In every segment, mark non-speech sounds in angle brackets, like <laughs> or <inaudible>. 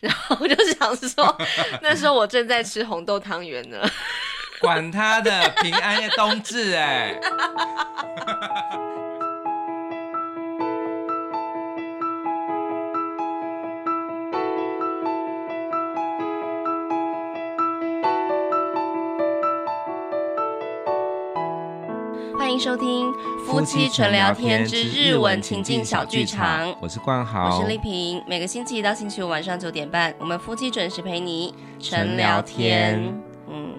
然后我就想说，那时候我正在吃红豆汤圆呢。管他的，平安夜冬至哎。欢迎收听夫妻纯聊天之日文情境小剧场。我是冠豪，我是丽萍。每个星期一到星期五晚上九点半，我们夫妻准时陪你纯聊天。嗯，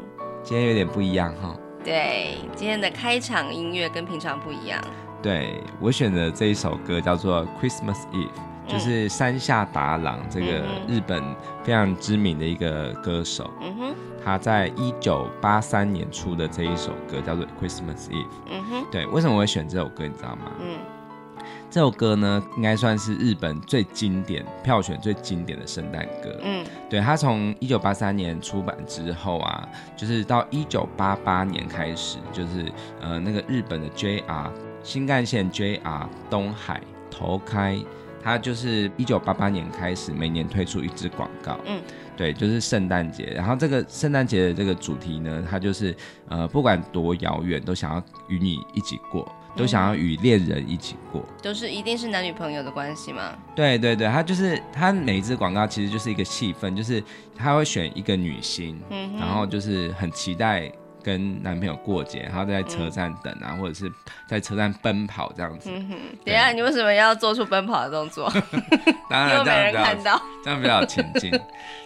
今天有点不一样哈。对，今天的开场音乐跟平常不一样。对，我选的这一首歌叫做《Christmas Eve》，就是山下达郎这个日本非常知名的一个歌手。嗯哼。他在一九八三年出的这一首歌叫做《Christmas Eve》。嗯哼，对，为什么我会选这首歌？你知道吗？嗯，这首歌呢，应该算是日本最经典、票选最经典的圣诞歌。嗯，对，他从一九八三年出版之后啊，就是到一九八八年开始，就是呃那个日本的 JR 新干线 JR 东海头开，他就是一九八八年开始每年推出一支广告。嗯。对，就是圣诞节。然后这个圣诞节的这个主题呢，它就是呃，不管多遥远，都想要与你一起过，都想要与恋人一起过，都是一定是男女朋友的关系吗？对对对，它就是它每一支广告其实就是一个气氛，就是他会选一个女星，嗯，然后就是很期待。跟男朋友过节，然后在车站等啊，嗯、或者是在车站奔跑这样子。嗯哼，等一下，你为什么要做出奔跑的动作？<laughs> 当然，<laughs> 没人看到，<laughs> 这样比较前进。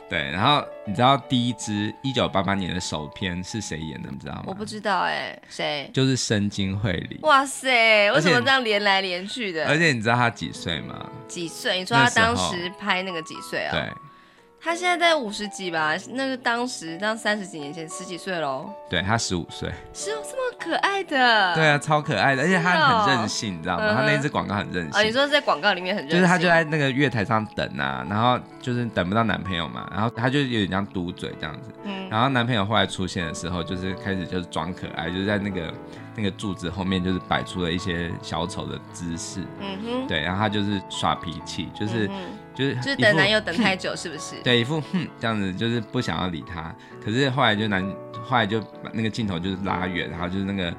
对，然后你知道第一支一九八八年的首片是谁演的？你知道吗？我不知道哎，谁？就是深津绘里。哇塞，为什么这样连来连去的？而且你知道他几岁吗？几岁？你说他当时拍那个几岁啊？对。他现在在五十几吧？那个当时，当三十几年前，十几岁喽。对，他十五岁，是哦这么可爱的。对啊，超可爱的，而且他很任性，你知道吗？他那支广告很任性。哦，你说在广告里面很任性。就是他就在那个月台上等啊，然后就是等不到男朋友嘛，然后他就有点像嘟嘴这样子。嗯。然后男朋友后来出现的时候，就是开始就是装可爱，就是在那个那个柱子后面，就是摆出了一些小丑的姿势。嗯哼。对，然后他就是耍脾气，就是。就是就是等男友等太久，是不是？对，一副哼这样子，就是不想要理他。可是后来就男，后来就把那个镜头就是拉远，然后就是那个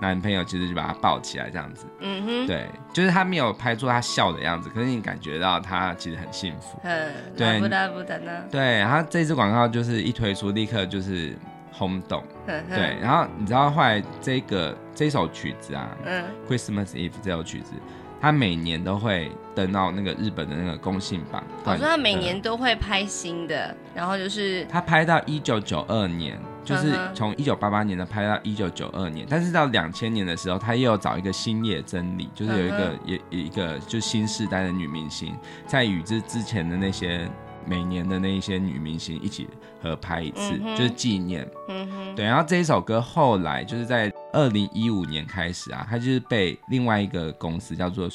男朋友其实就把他抱起来这样子。嗯哼。对，就是他没有拍出他笑的样子，可是你感觉到他其实很幸福。嗯。对。不得不得呢。对，然后这支广告就是一推出，立刻就是轰动。嗯。对，然后你知道后来这个这首曲子啊，嗯，Christmas Eve 这首曲子。他每年都会登到那个日本的那个公信榜。我说他每年都会拍新的，嗯、然后就是他拍到一九九二年，就是从一九八八年的拍到一九九二年，但是到两千年的时候，他又有找一个新叶真理，就是有一个也一个就新时代的女明星，在与之之前的那些。每年的那一些女明星一起合拍一次，嗯、就是纪念。嗯哼，对。然后这一首歌后来就是在二零一五年开始啊，它就是被另外一个公司叫做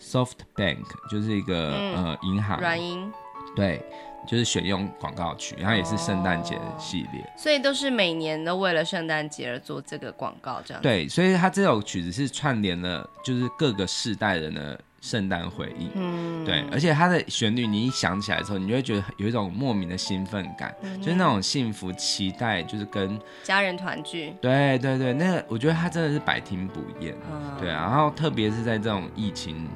SoftBank，就是一个、嗯、呃银行软银，对，就是选用广告曲，然后也是圣诞节系列，哦，所以都是每年都为了圣诞节而做这个广告，这样。对，所以它这首曲子是串联了，就是各个世代人的。圣诞回忆，嗯，对，而且它的旋律，你一想起来的时候，你就会觉得有一种莫名的兴奋感，嗯、就是那种幸福期待，就是跟家人团聚。对对对，那个我觉得它真的是百听不厌，嗯、对、啊。然后特别是在这种疫情，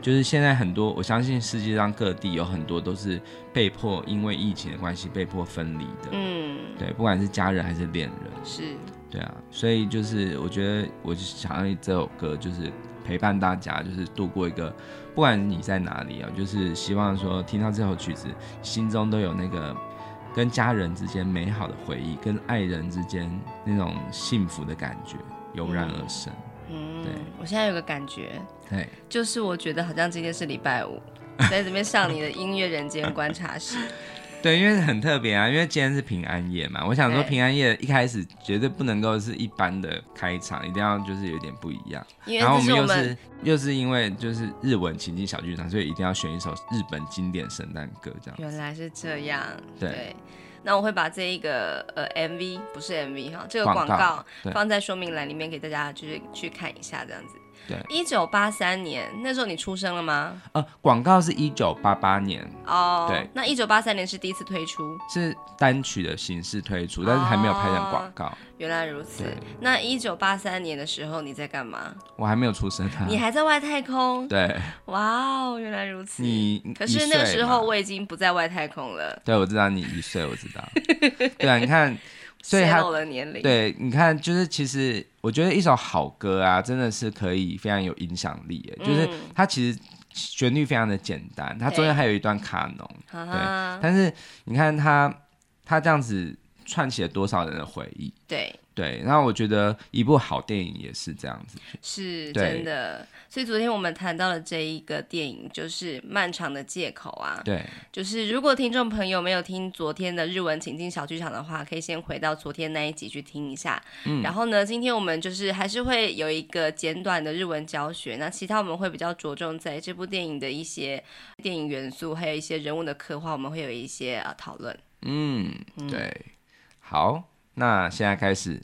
就是现在很多，我相信世界上各地有很多都是被迫因为疫情的关系被迫分离的，嗯，对，不管是家人还是恋人，是，对啊，所以就是我觉得，我就想要这首歌就是。陪伴大家，就是度过一个，不管你在哪里啊，就是希望说听到这首曲子，心中都有那个跟家人之间美好的回忆，跟爱人之间那种幸福的感觉油然而生。嗯，对，我现在有个感觉，对，就是我觉得好像今天是礼拜五，在这边上你的音乐人间观察室。<laughs> 对，因为很特别啊，因为今天是平安夜嘛，我想说平安夜一开始绝对不能够是一般的开场，一定要就是有点不一样。然后我们又是又是因为就是日文情境小剧场，所以一定要选一首日本经典圣诞歌这样。原来是这样，对。对那我会把这一个呃 MV 不是 MV 哈，这个广告放在说明栏里面给大家，就是去看一下这样子。对，一九八三年那时候你出生了吗？呃，广告是一九八八年哦，对，那一九八三年是第一次推出，是单曲的形式推出，但是还没有拍成广告。哦、原来如此。那一九八三年的时候你在干嘛？我还没有出生啊。你还在外太空？对。哇哦，原来如此。你可是那个时候我已经不在外太空了。对，我知道你一岁，我知道。<laughs> 对啊，你看。所以他的年龄，对，你看，就是其实我觉得一首好歌啊，真的是可以非常有影响力。嗯，就是它其实旋律非常的简单，它中间还有一段卡农，对。但是你看它，它这样子串起了多少人的回忆，对。对，那我觉得一部好电影也是这样子，是真的。所以昨天我们谈到了这一个电影，就是《漫长的借口》啊。对，就是如果听众朋友没有听昨天的日文情境小剧场的话，可以先回到昨天那一集去听一下。嗯，然后呢，今天我们就是还是会有一个简短的日文教学，那其他我们会比较着重在这部电影的一些电影元素，还有一些人物的刻画，我们会有一些啊讨论。嗯，对，嗯、好。那现在开始，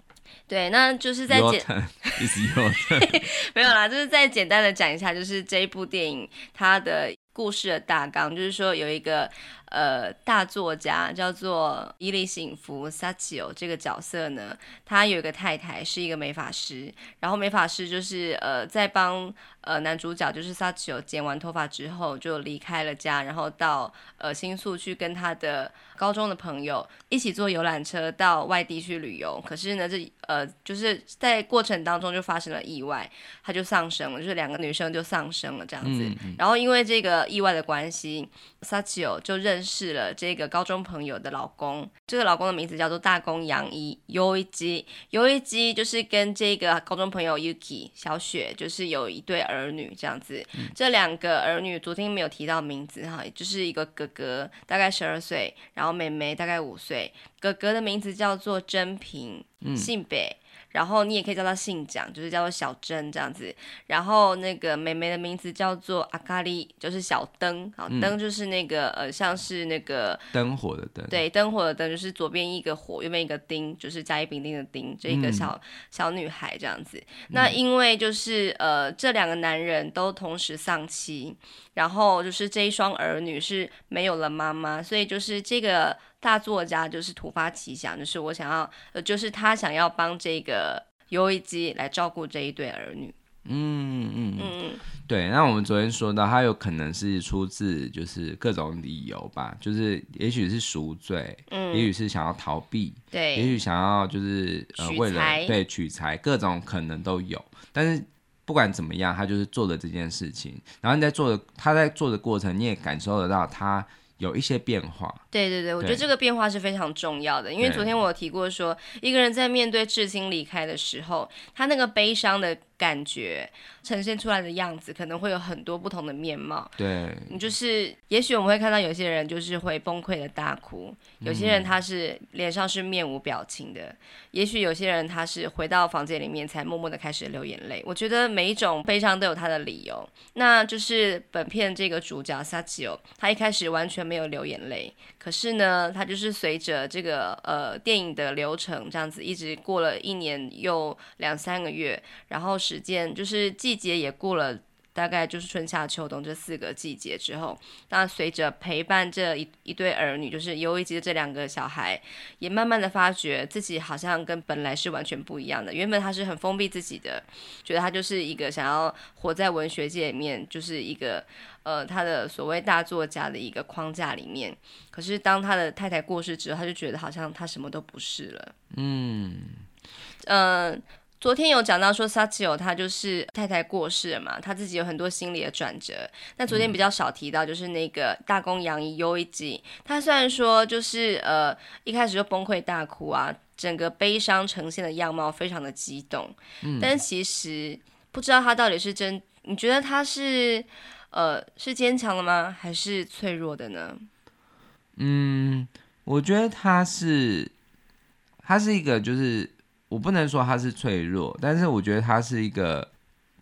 对，那就是在简，<laughs> 没有啦，就是再简单的讲一下，就是这一部电影它的故事的大纲，就是说有一个。呃，大作家叫做伊利幸福萨奇欧这个角色呢，他有一个太太是一个美发师，然后美发师就是呃在帮呃男主角就是萨奇欧剪完头发之后就离开了家，然后到呃新宿去跟他的高中的朋友一起坐游览车到外地去旅游，可是呢这呃就是在过程当中就发生了意外，他就丧生了，就是两个女生就丧生了这样子，嗯嗯，然后因为这个意外的关系，萨奇欧就认。识了这个高中朋友的老公，这个老公的名字叫做大宫洋一，有一集，有一集就是跟这个高中朋友 Yuki 小雪，就是有一对儿女这样子。嗯、这两个儿女昨天没有提到名字哈，就是一个哥哥大概十二岁，然后妹妹大概五岁，哥哥的名字叫做真平，嗯、姓北。然后你也可以叫她姓蒋，就是叫做小珍这样子。然后那个妹妹的名字叫做阿卡丽，就是小灯。好，灯就是那个呃，像是那个灯火的灯。对，灯火的灯就是左边一个火，右边一个丁，就是甲乙丙丁的丁，这一个小、嗯、小女孩这样子。那因为就是呃，这两个男人都同时丧妻，然后就是这一双儿女是没有了妈妈，所以就是这个。大作家就是突发奇想，就是我想要，呃，就是他想要帮这个游一基来照顾这一对儿女。嗯嗯嗯，对。那我们昨天说到，他有可能是出自就是各种理由吧，就是也许是赎罪，嗯，也许是想要逃避，对，也许想要就是呃为了对取财，各种可能都有。但是不管怎么样，他就是做了这件事情。然后你在做的他在做的过程，你也感受得到他。有一些变化，对对对，我觉得这个变化是非常重要的，因为昨天我有提过说，一个人在面对至亲离开的时候，他那个悲伤的感觉呈现出来的样子，可能会有很多不同的面貌。对，你就是，也许我们会看到有些人就是会崩溃的大哭，有些人他是脸上是面无表情的，嗯、也许有些人他是回到房间里面才默默的开始流眼泪。我觉得每一种悲伤都有他的理由。那就是本片这个主角萨奇欧，他一开始完全没有流眼泪，可是呢，它就是随着这个呃电影的流程这样子，一直过了一年又两三个月，然后时间就是季节也过了，大概就是春夏秋冬这四个季节之后，那随着陪伴这一一对儿女，就是尤一吉的这两个小孩，也慢慢的发觉自己好像跟本来是完全不一样的。原本他是很封闭自己的，觉得他就是一个想要活在文学界里面，就是一个。呃，他的所谓大作家的一个框架里面，可是当他的太太过世之后，他就觉得好像他什么都不是了。嗯，呃，昨天有讲到说萨奇欧他就是太太过世了嘛，他自己有很多心理的转折。那昨天比较少提到，就是那个大公洋一优一季，他虽然说就是呃一开始就崩溃大哭啊，整个悲伤呈现的样貌非常的激动，嗯，但是其实不知道他到底是真，你觉得他是？呃，是坚强的吗？还是脆弱的呢？嗯，我觉得他是，他是一个，就是我不能说他是脆弱，但是我觉得他是一个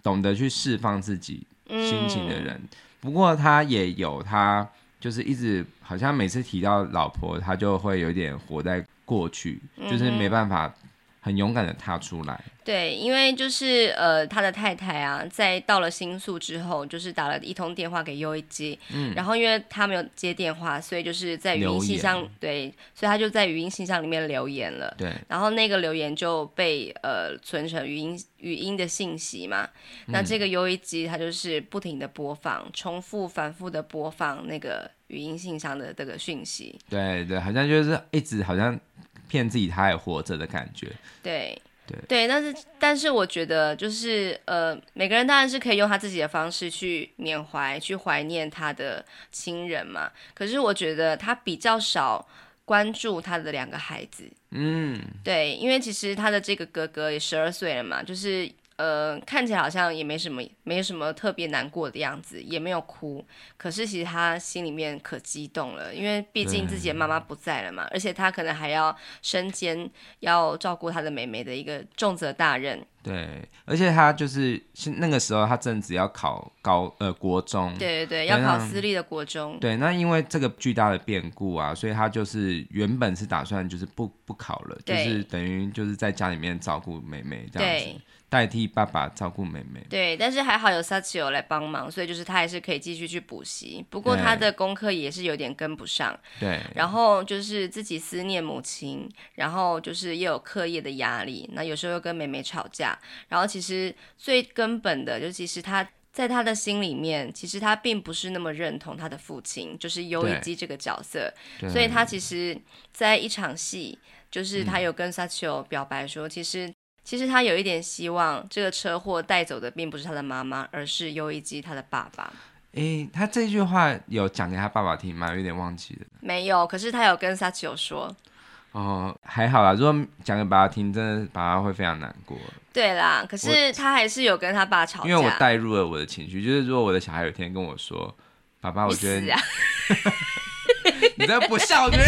懂得去释放自己心情的人。嗯、不过他也有他，就是一直好像每次提到老婆，他就会有点活在过去，就是没办法。很勇敢的踏出来。对，因为就是呃，他的太太啊，在到了新宿之后，就是打了一通电话给优一基，嗯，然后因为他没有接电话，所以就是在语音信箱，对，所以他就在语音信箱里面留言了，对，然后那个留言就被呃存成语音语音的信息嘛，那这个优一基他就是不停的播放，重复反复的播放那个语音信箱的这个讯息，对对，好像就是一直好像骗自己他还活着的感觉，对。对，对，但是但是我觉得就是呃，每个人当然是可以用他自己的方式去缅怀、去怀念他的亲人嘛。可是我觉得他比较少关注他的两个孩子。嗯，对，因为其实他的这个哥哥也十二岁了嘛，就是。呃，看起来好像也没什么，没什么特别难过的样子，也没有哭。可是其实他心里面可激动了，因为毕竟自己的妈妈不在了嘛，而且他可能还要身兼要照顾他的妹妹的一个重责大任。对，而且他就是那个时候他正值要考高呃国中，对对对，要考私立的国中。对，那因为这个巨大的变故啊，所以他就是原本是打算就是不不考了，就是等于就是在家里面照顾妹妹这样子。代替爸爸照顾妹妹，对，但是还好有 Sachio 来帮忙，所以就是他还是可以继续去补习。不过他的功课也是有点跟不上，对。然后就是自己思念母亲，然后就是又有课业的压力，那有时候又跟妹妹吵架。然后其实最根本的，就其实他在他的心里面，其实他并不是那么认同他的父亲，就是优一基这个角色。所以他其实，在一场戏，就是他有跟 Sachio 表白说，嗯、其实。其实他有一点希望，这个车祸带走的并不是他的妈妈，而是优一基他的爸爸。诶，他这句话有讲给他爸爸听吗？有点忘记了。没有，可是他有跟 Sachio 说。哦，还好啦。如果讲给爸爸听，真的爸爸会非常难过。对啦，可是他还是有跟他爸吵架。因为我带入了我的情绪，就是如果我的小孩有一天跟我说：“爸爸，我觉得你，啊、<laughs> 你这不孝女。<laughs> ”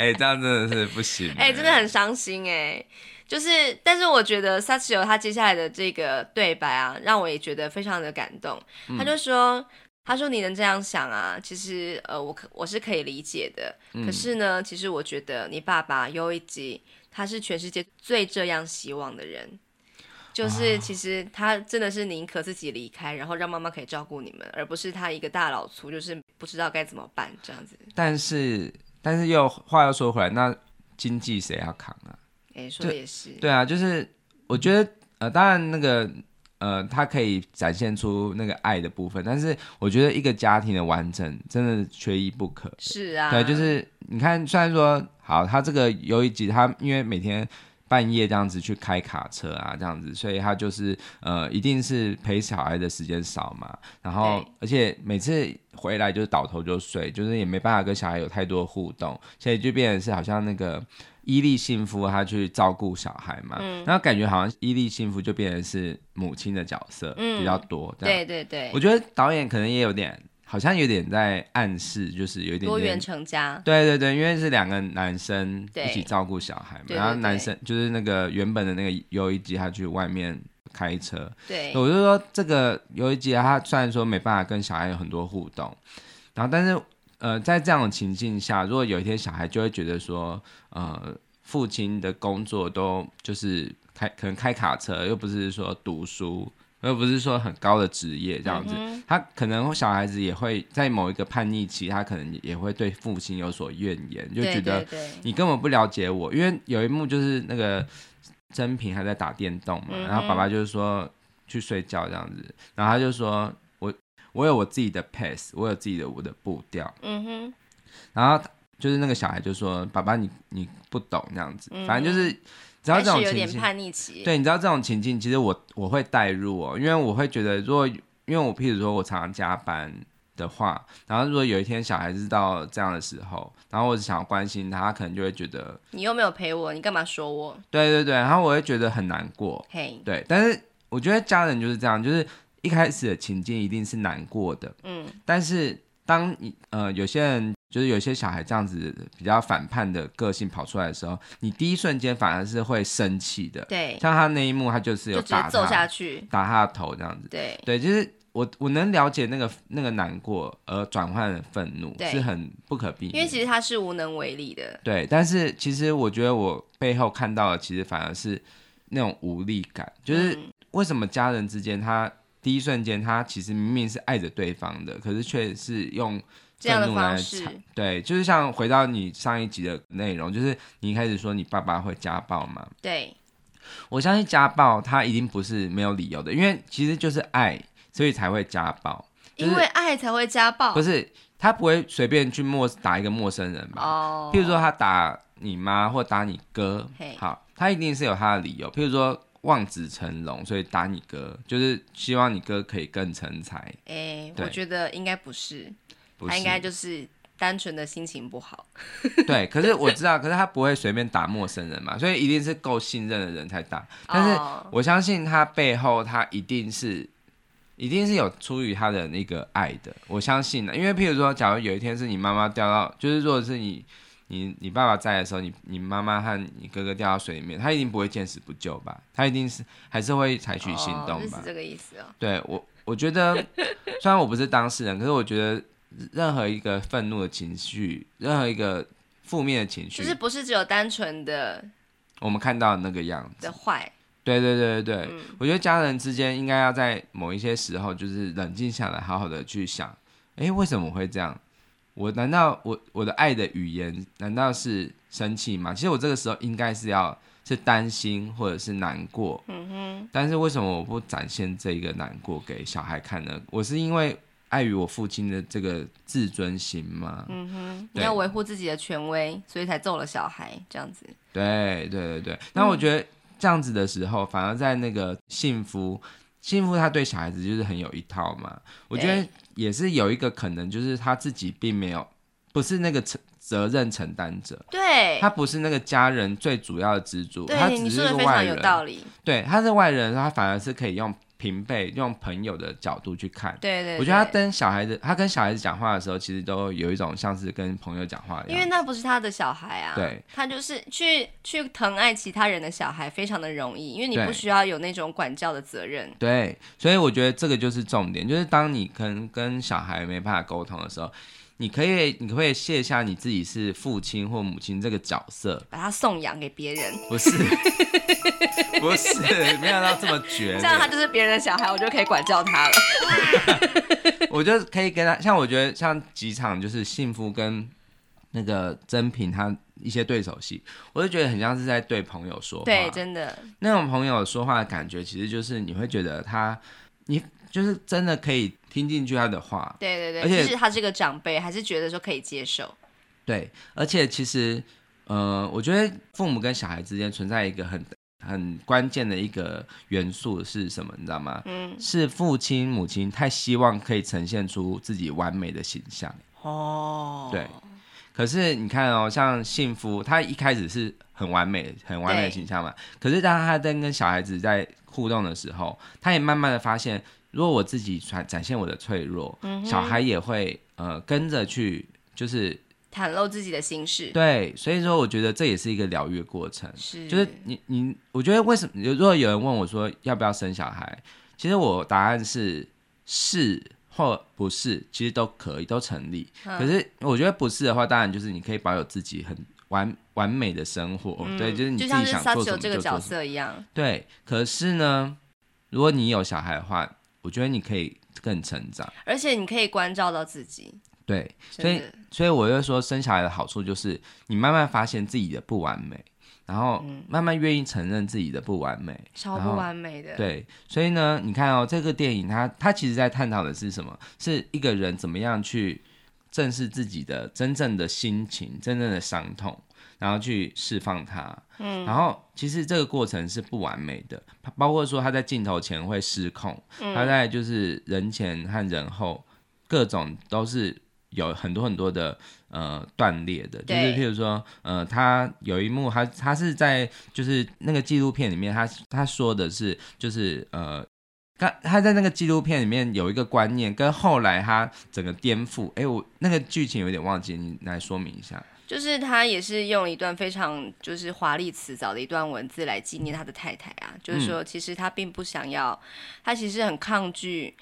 哎、欸，这样真的是不行。哎、欸，真的很伤心哎。就是，但是我觉得 Sachio 他接下来的这个对白啊，让我也觉得非常的感动。嗯、他就说：“他说你能这样想啊，其实呃，我可我是可以理解的。嗯、可是呢，其实我觉得你爸爸优一基，他是全世界最这样希望的人。就是其实他真的是宁可自己离开，然后让妈妈可以照顾你们，而不是他一个大老粗，就是不知道该怎么办这样子。但是。但是又话又说回来，那经济谁要扛啊？哎、欸，说的也是。对啊，就是我觉得呃，当然那个呃，他可以展现出那个爱的部分，但是我觉得一个家庭的完整真的缺一不可。是啊。对，就是你看，虽然说好，他这个有一集，他因为每天。半夜这样子去开卡车啊，这样子，所以他就是呃，一定是陪小孩的时间少嘛。然后，而且每次回来就是倒头就睡，就是也没办法跟小孩有太多互动，所以就变成是好像那个伊利幸福他去照顾小孩嘛。嗯。然后感觉好像伊利幸福就变成是母亲的角色比较多。嗯。对对对。我觉得导演可能也有点。好像有点在暗示，就是有一点点多元成家。对对对，因为是两个男生一起照顾小孩嘛，然后男生就是那个原本的那个优一基，他去外面开车。对，我就说这个优一基，他虽然说没办法跟小孩有很多互动，然后但是呃，在这样的情境下，如果有一天小孩就会觉得说，呃，父亲的工作都就是开可能开卡车，又不是说读书。而不是说很高的职业这样子，嗯、他可能小孩子也会在某一个叛逆期，他可能也会对父亲有所怨言，就觉得你根本不了解我。因为有一幕就是那个真平还在打电动嘛，嗯、然后爸爸就是说去睡觉这样子，然后他就说我我有我自己的 pace，我有自己的我的步调。嗯哼，然后就是那个小孩就说爸爸你你不懂这样子，反正就是。只要这种情境，有点叛逆期。对，你知道这种情境，其实我我会带入哦，因为我会觉得，如果因为我譬如说我常常加班的话，然后如果有一天小孩子到这样的时候，然后我只想要关心他，他可能就会觉得你又没有陪我，你干嘛说我？对对对，然后我会觉得很难过。嘿，对，但是我觉得家人就是这样，就是一开始的情境一定是难过的，嗯，但是当你呃有些人。就是有些小孩这样子比较反叛的个性跑出来的时候，你第一瞬间反而是会生气的。对，像他那一幕，他就是有打他，就揍下去，打他的头这样子。对，对，就是我我能了解那个那个难过而转换的愤怒是很不可避免，因为其实他是无能为力的。对，但是其实我觉得我背后看到的，其实反而是那种无力感，就是为什么家人之间，他第一瞬间他其实明明是爱着对方的，可是却是用这样的方式。对，就是像回到你上一集的内容，就是你一开始说你爸爸会家暴嘛？对，我相信家暴他一定不是没有理由的，因为其实就是爱。所以才会家暴，因为爱才会家暴。不是他不会随便去陌打一个陌生人吧？哦。譬如说他打你妈或打你哥，好，他一定是有他的理由。譬如说望子成龙，所以打你哥，就是希望你哥可以更成才。哎，我觉得应该不是，他应该就是单纯的心情不好。<laughs> 对，可是我知道，可是他不会随便打陌生人嘛，所以一定是够信任的人才打。但是我相信他背后，他一定是。一定是有出于他的那个爱的，我相信的。因为譬如说，假如有一天是你妈妈掉到，就是如果是你你你爸爸在的时候，你你妈妈和你哥哥掉到水里面，他一定不会见死不救吧？他一定是还是会采取行动吧？哦、是这个意思哦。对我，我觉得 <laughs> 虽然我不是当事人，可是我觉得任何一个愤怒的情绪，任何一个负面的情绪，就是不是只有单纯的我们看到的那个样子的坏。对对对对对，嗯、我觉得家人之间应该要在某一些时候，就是冷静下来，好好的去想，哎，为什么会这样？我难道我我的爱的语言难道是生气吗？其实我这个时候应该是要是担心或者是难过，嗯哼。但是为什么我不展现这一个难过给小孩看呢？我是因为碍于我父亲的这个自尊心嘛？嗯哼，你要维护自己的权威，所以才揍了小孩这样子。对对对对，那我觉得。嗯这样子的时候，反而在那个幸福，幸福他对小孩子就是很有一套嘛。我觉得也是有一个可能，就是他自己并没有，不是那个责责任承担者。对，他不是那个家人最主要的支柱，他只是个外人。对，他是外人，他反而是可以用。平辈用朋友的角度去看，对，对对，我觉得他跟小孩子，他跟小孩子讲话的时候，其实都有一种像是跟朋友讲话一样。因为那不是他的小孩啊，对，他就是去去疼爱其他人的小孩，非常的容易，因为你不需要有那种管教的责任。对，所以我觉得这个就是重点，就是当你跟跟小孩没办法沟通的时候。你可以，你可不可以卸下你自己是父亲或母亲这个角色，把他送养给别人？不是，不是，没想到这么绝。<laughs> 这样他就是别人的小孩，我就可以管教他了。<laughs> 我就可以跟他，像我觉得像几场就是幸福跟那个真品他一些对手戏，我就觉得很像是在对朋友说话。对，真的。那种朋友说话的感觉，其实就是你会觉得他，你就是真的可以。听进去他的话，对对对，而且其实他这个长辈，还是觉得说可以接受。对，而且其实，呃，我觉得父母跟小孩之间存在一个很很关键的一个元素是什么？你知道吗？嗯，是父亲母亲太希望可以呈现出自己完美的形象。哦，对。可是你看哦，像幸福，他一开始是很完美、很完美的形象嘛。可是当他在跟小孩子在互动的时候，他也慢慢的发现。如果我自己传展现我的脆弱，嗯、小孩也会呃跟着去，就是袒露自己的心事。对，所以说我觉得这也是一个疗愈的过程。是，就是你你，我觉得为什么？如果有人问我说要不要生小孩，其实我答案是是或不是，其实都可以，都成立。嗯、可是我觉得不是的话，当然就是你可以保有自己很完完美的生活。嗯、对，就是你自己想做什么就做什么。这个角色一样。对，可是呢，如果你有小孩的话。我觉得你可以更成长，而且你可以关照到自己。对，所以所以我就说，生小孩的好处就是你慢慢发现自己的不完美，然后慢慢愿意承认自己的不完美，超不完美的。对，所以呢，你看哦，这个电影它它其实在探讨的是什么？是一个人怎么样去正视自己的真正的心情、真正的伤痛。然后去释放他，嗯，然后其实这个过程是不完美的，包括说他在镜头前会失控，嗯，他在就是人前和人后各种都是有很多很多的呃断裂的，就是譬如说呃他有一幕他他是在就是那个纪录片里面他他说的是就是呃他他在那个纪录片里面有一个观念跟后来他整个颠覆，哎我那个剧情有点忘记，你来说明一下。就是他也是用一段非常就是华丽辞藻的一段文字来纪念他的太太啊，就是说其实他并不想要，他其实很抗拒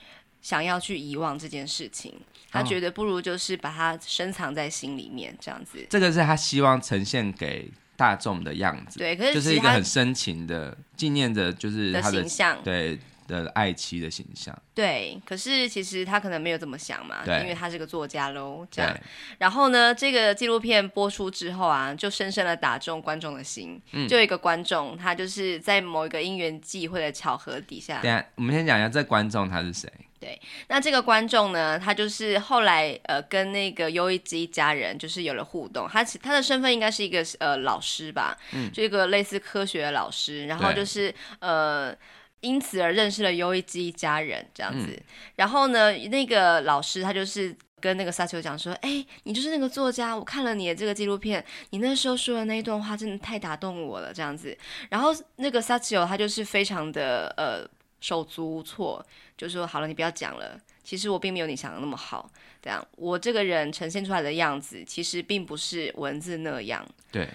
想要去遗忘这件事情，他觉得不如就是把它深藏在心里面，这样子。这个是他希望呈现给大众的样子，对，可是就是一个很深情的纪念着，就是他的，的形象，对。的爱妻的形象，对，可是其实他可能没有这么想嘛，对，因为他是个作家喽，这样。然后呢，这个纪录片播出之后啊，就深深的打中观众的心。嗯，就有一个观众，他就是在某一个因缘际会的巧合底下。对啊，我们先讲一下这观众他是谁？对，那这个观众呢，他就是后来呃跟那个优一基家人就是有了互动，他他的身份应该是一个呃老师吧，嗯，就一个类似科学的老师，然后就是呃。因此而认识了优一基一家人这样子，嗯、然后呢，那个老师他就是跟那个萨丘讲说：“哎、欸，你就是那个作家，我看了你的这个纪录片，你那时候说的那一段话真的太打动我了。”这样子，然后那个萨丘他就是非常的呃手足无措，就说：“好了，你不要讲了，其实我并没有你想的那么好，这样我这个人呈现出来的样子，其实并不是文字那样。”对。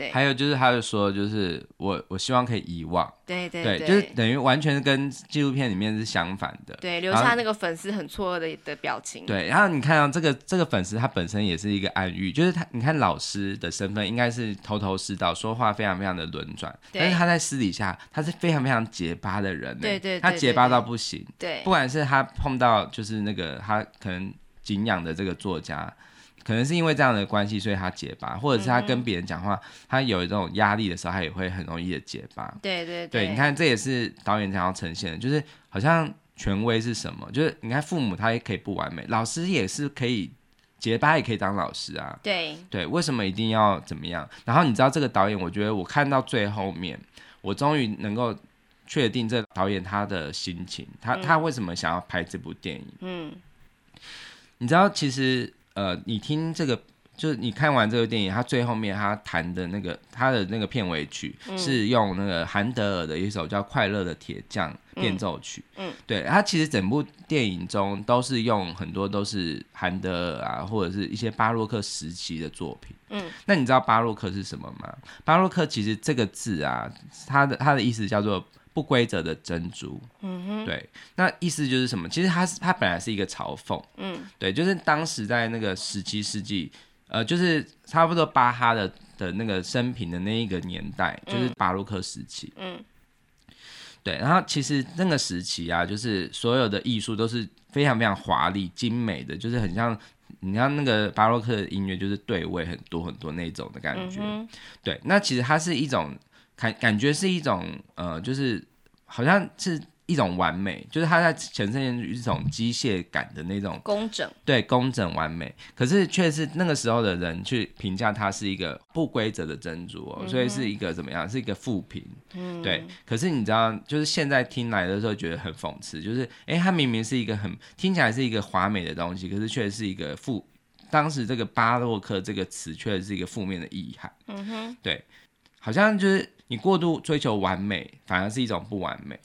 对。还有就是，他就说，就是我我希望可以遗忘，对对对，对，就是等于完全跟纪录片里面是相反的，对，留下那个粉丝很错愕的的表情。对，然后你看到这个这个粉丝，他本身也是一个暗喻，就是他，你看老师的身份应该是头头是道，说话非常非常的轮转，但是他在私底下他是非常非常结巴的人，对对，他结巴到不行，对，不管是他碰到就是那个他可能敬仰的这个作家。可能是因为这样的关系，所以他结巴，或者是他跟别人讲话，嗯、他有这种压力的时候，他也会很容易的结巴。对对对，对，你看这也是导演想要呈现的，就是好像权威是什么？就是你看父母他也可以不完美，老师也是可以结巴，也可以当老师啊。对对，为什么一定要怎么样？然后你知道这个导演，我觉得我看到最后面，我终于能够确定这导演他的心情，他、嗯、他为什么想要拍这部电影？嗯，你知道其实。呃，你听这个，就是你看完这个电影，他最后面他弹的那个他的那个片尾曲，嗯、是用那个韩德尔的一首叫《快乐的铁匠》变奏曲。嗯，嗯对，他其实整部电影中都是用很多都是韩德尔啊，或者是一些巴洛克时期的作品。嗯，那你知道巴洛克是什么吗？巴洛克其实这个字啊，它的它的意思叫做。不规则的珍珠，嗯哼，对，那意思就是什么？其实它是它本来是一个嘲讽，嗯，对，就是当时在那个十七世纪，呃，就是差不多巴哈的的那个生平的那一个年代，就是巴洛克时期，嗯，对，然后其实那个时期啊，就是所有的艺术都是非常非常华丽精美的，就是很像你像那个巴洛克的音乐，就是对位很多很多那种的感觉，嗯、对，那其实它是一种。感感觉是一种呃，就是好像是一种完美，就是它在呈现一种机械感的那种工整，对，工整完美。可是却是那个时候的人去评价它是一个不规则的珍珠哦，嗯、所以是一个怎么样？是一个负评。嗯，对。可是你知道，就是现在听来的时候觉得很讽刺，就是哎，它明明是一个很听起来是一个华美的东西，可是却是一个负。当时这个巴洛克这个词却是一个负面的意涵。嗯哼，对，好像就是。你过度追求完美，反而是一种不完美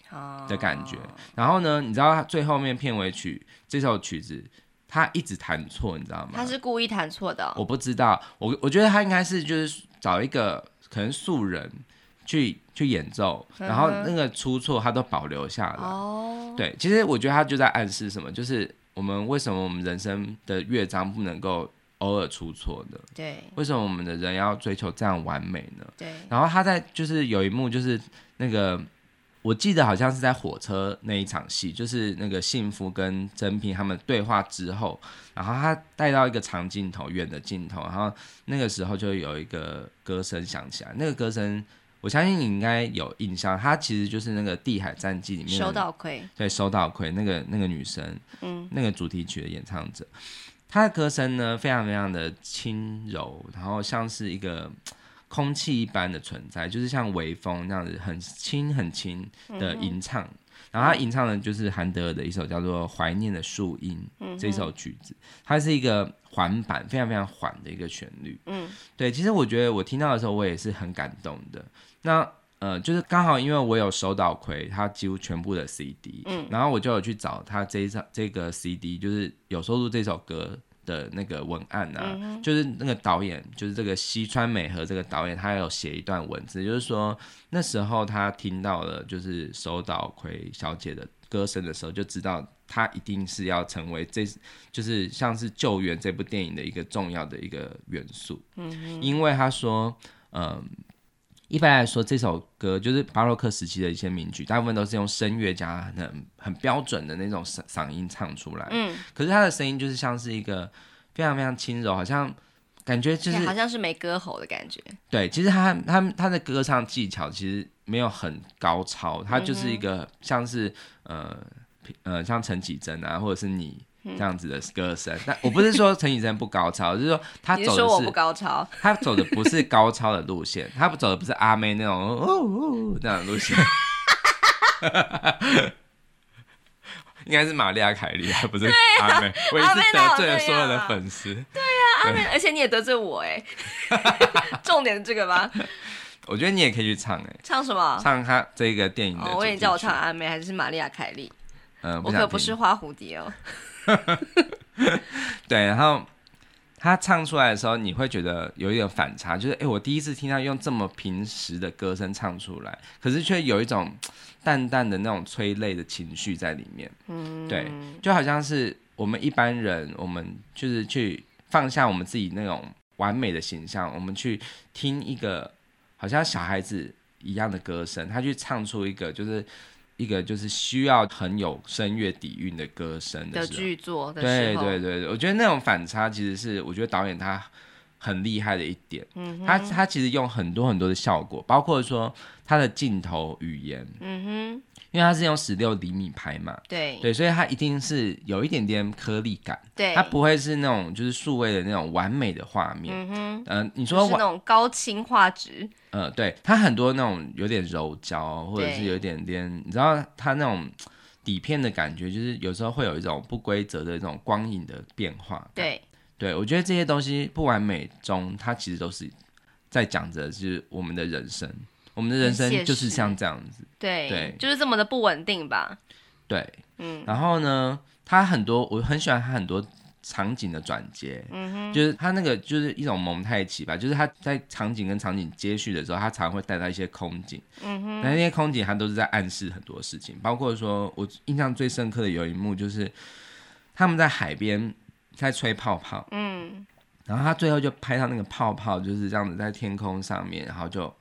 的感觉。Oh. 然后呢，你知道他最后面片尾曲这首曲子，他一直弹错，你知道吗？他是故意弹错的哦。我不知道，我我觉得他应该是就是找一个可能素人去去演奏，然后那个出错他都保留下来。哦，oh. 对，其实我觉得他就在暗示什么，就是我们为什么我们人生的乐章不能够。偶尔出错的，对，为什么我们的人要追求这样完美呢？对，然后他在就是有一幕就是那个，我记得好像是在火车那一场戏，就是那个幸福跟真平他们对话之后，然后他带到一个长镜头，远的镜头，然后那个时候就有一个歌声响起来，那个歌声我相信你应该有印象，他其实就是那个《地海战记》里面的手岛葵，对，手岛葵那个那个女生，嗯，那个主题曲的演唱者。他的歌声呢，非常非常的轻柔，然后像是一个空气一般的存在，就是像微风那样子，很轻很轻的吟唱。嗯、然后他吟唱的就是韩德尔的一首叫做《怀念的树荫》这首曲子，它是一个缓板，非常非常缓的一个旋律。嗯，对，其实我觉得我听到的时候，我也是很感动的。那呃，就是刚好因为我有手岛葵他几乎全部的 CD，嗯，然后我就有去找他这一张这个 CD，就是有收录这首歌的那个文案啊，嗯、就是那个导演，就是这个西川美和这个导演，他有写一段文字，就是说那时候他听到了就是手岛葵小姐的歌声的时候，就知道他一定是要成为这，就是像是救援这部电影的一个重要的一个元素。嗯哼，因为他说，嗯，一般来说这首歌就是巴洛克时期的一些名曲，大部分都是用声乐家很很标准的那种嗓嗓音唱出来。嗯，可是他的声音就是像是一个非常非常轻柔，好像感觉就是好像是没歌喉的感觉。对，其实他他他的歌唱技巧其实没有很高超，他就是一个像是呃。呃，像陈绮贞啊，或者是你这样子的歌声，嗯、但我不是说陈綺贞不高超，就是说他走的是，说我不高超，他走的不是高超的路线，他走的不是阿妹那种哦哦那样的路线，<laughs> 应该是玛丽亚凯莉，还不是阿妹，我也是得罪了所有的粉丝。对呀、啊，阿妹，而且你也得罪我哎，<laughs> 重点是这个吧？我觉得你也可以去唱哎，唱什么？唱他这个电影的。哦，我以为你叫我唱阿妹，还是玛丽亚凯莉？嗯，我可不是花蝴蝶哦。<laughs> 对，然后他唱出来的时候，你会觉得有一点反差，就是哎，我第一次听他用这么平实的歌声唱出来，可是却有一种淡淡的那种催泪的情绪在里面。嗯，对，就好像是我们一般人，我们就是去放下我们自己那种完美的形象，我们去听一个好像小孩子一样的歌声，他去唱出一个就是。一个就是需要很有声乐底蕴的歌声的剧作对对对对，我觉得那种反差其实是我觉得导演他很厉害的一点。嗯哼，他他其实用很多很多的效果，包括说他的镜头语言。嗯哼。因为它是用十六厘米拍嘛，对。对，所以它一定是有一点点颗粒感，对，它不会是那种就是数位的那种完美的画面，嗯哼，嗯、呃，你说是那种高清画质，呃，对，它很多那种有点柔焦，或者是有点点，你知道它那种底片的感觉，就是有时候会有一种不规则的这种光影的变化，对，对我觉得这些东西不完美中，它其实都是在讲着就是我们的人生。我们的人生就是像这样子，对对，就是这么的不稳定吧？对，嗯。然后呢，他很多我很喜欢他很多场景的转接，嗯哼，就是他那个就是一种蒙太奇吧，就是他在场景跟场景接续的时候，他常会带到一些空景，嗯哼。那那些空景他都是在暗示很多事情，包括说我印象最深刻的有一幕就是他们在海边在吹泡泡，嗯，然后他最后就拍到那个泡泡就是这样子在天空上面，然后就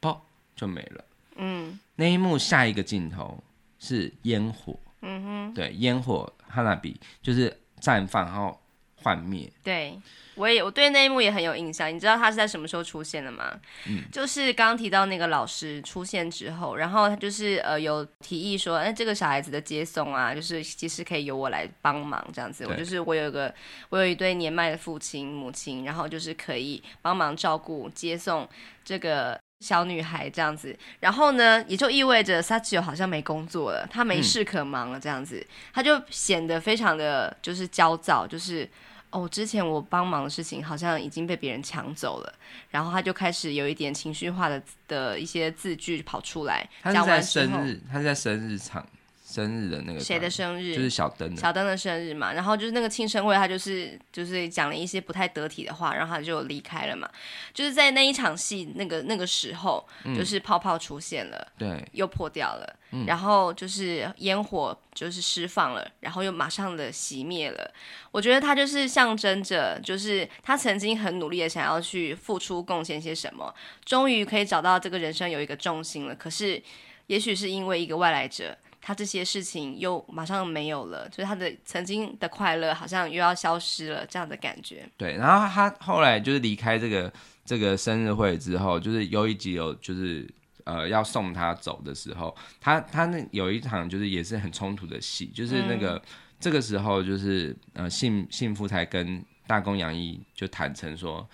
爆。就没了。嗯，那一幕下一个镜头是烟火。嗯哼，对，烟火哈娜比就是绽放，然后幻灭。对，我也我对那一幕也很有印象。你知道他是在什么时候出现的吗？嗯，就是刚刚提到那个老师出现之后，然后他就是呃有提议说，哎、欸，这个小孩子的接送啊，就是其实可以由我来帮忙这样子。我就是我有一个我有一对年迈的父亲母亲，然后就是可以帮忙照顾接送这个。小女孩这样子，然后呢，也就意味着萨奇欧好像没工作了，他没事可忙了，这样子，嗯、他就显得非常的就是焦躁，就是哦，之前我帮忙的事情好像已经被别人抢走了，然后他就开始有一点情绪化的的一些字句跑出来。他是在生日，他是在生日场。生日的那个谁的生日？就是小灯小灯的生日嘛。然后就是那个庆生会，他就是就是讲了一些不太得体的话，然后他就离开了嘛。就是在那一场戏那个那个时候，嗯、就是泡泡出现了，对，又破掉了，嗯、然后就是烟火就是释放了，然后又马上的熄灭了。我觉得他就是象征着，就是他曾经很努力的想要去付出贡献些什么，终于可以找到这个人生有一个重心了。可是也许是因为一个外来者。他这些事情又马上没有了，就是他的曾经的快乐好像又要消失了，这样的感觉。对，然后他后来就是离开这个这个生日会之后，就是有一集有就是呃要送他走的时候，他他那有一场就是也是很冲突的戏，就是那个、嗯、这个时候就是呃幸幸福才跟大公洋一就坦诚说，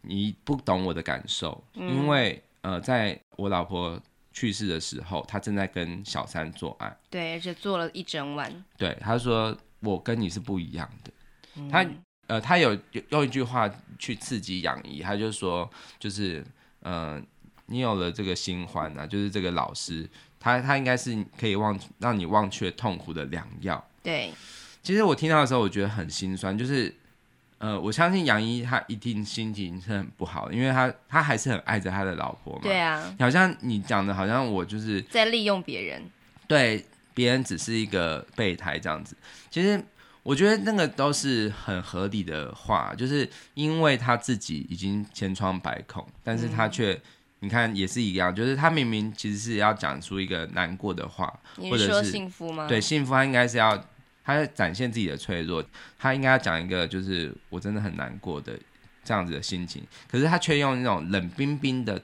你不懂我的感受，嗯、因为呃在我老婆。去世的时候，他正在跟小三做爱，对，而且做了一整晚。对，他说：“我跟你是不一样的。嗯”他呃，他有用一句话去刺激杨怡，他就说：“就是呃，你有了这个新欢啊，就是这个老师，他他应该是可以忘让你忘却痛苦的良药。”对，其实我听到的时候，我觉得很心酸，就是。呃，我相信杨一他一定心情是很不好的，因为他他还是很爱着他的老婆嘛。对啊，好像你讲的，好像我就是在利用别人。对，别人只是一个备胎这样子。其实我觉得那个都是很合理的话，就是因为他自己已经千疮百孔，但是他却、嗯、你看也是一样，就是他明明其实是要讲出一个难过的话，或者是幸福吗？对，幸福他应该是要他在展现自己的脆弱，他应该要讲一个就是我真的很难过的这样子的心情，可是他却用那种冷冰冰的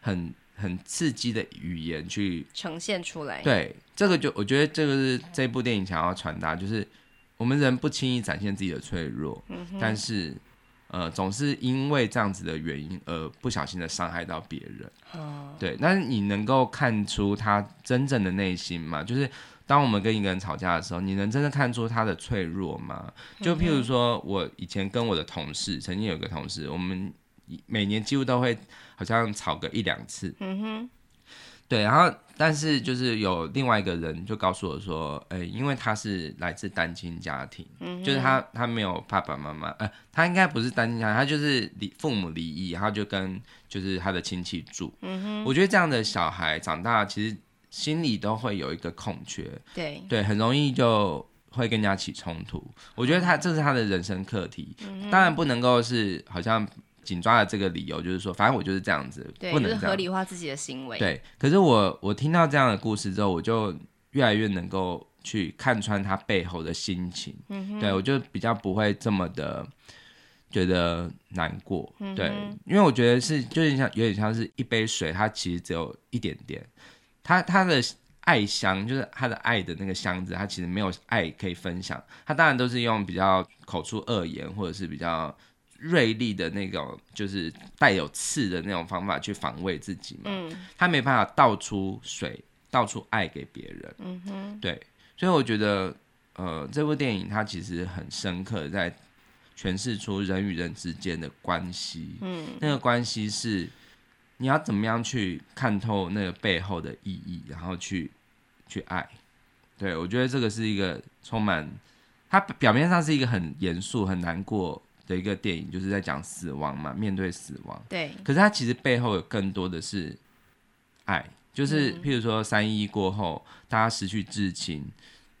很。很刺激的语言去呈现出来，对这个就我觉得这个是这部电影想要传达，就是我们人不轻易展现自己的脆弱，嗯、但是呃总是因为这样子的原因而不小心的伤害到别人。哦，对，那你能够看出他真正的内心吗？就是当我们跟一个人吵架的时候，你能真的看出他的脆弱吗？就譬如说我以前跟我的同事，曾经有个同事，我们每年几乎都会。好像吵个一两次，嗯哼，对，然后但是就是有另外一个人就告诉我说，哎、欸，因为他是来自单亲家庭，嗯，就是他他没有爸爸妈妈，呃，他应该不是单亲家庭，他就是离父母离异，然后就跟就是他的亲戚住，嗯哼，我觉得这样的小孩长大其实心里都会有一个空缺，对对，很容易就会跟人家起冲突。我觉得他这是他的人生课题，嗯，当然不能够是好像。紧抓着这个理由就是说，反正我就是这样子，对，不能就是合理化自己的行为。对，可是我我听到这样的故事之后，我就越来越能够去看穿他背后的心情。嗯，对，我就比较不会这么的觉得难过。嗯、对，因为我觉得是，就是像有点像是一杯水，它其实只有一点点，它它的爱箱就是他的爱的那个箱子，他其实没有爱可以分享。他当然都是用比较口出恶言，或者是比较。锐利的那种，就是带有刺的那种方法去防卫自己嘛。嗯，他没办法倒出水，倒出爱给别人。嗯哼，对，所以我觉得，呃，这部电影它其实很深刻的在诠释出人与人之间的关系。嗯，那个关系是你要怎么样去看透那个背后的意义，然后去去爱。对，我觉得这个是一个充满，它表面上是一个很严肃、很难过。的一个电影就是在讲死亡嘛，面对死亡。对。可是它其实背后有更多的是爱，就是譬如说三一过后，大家失去至亲，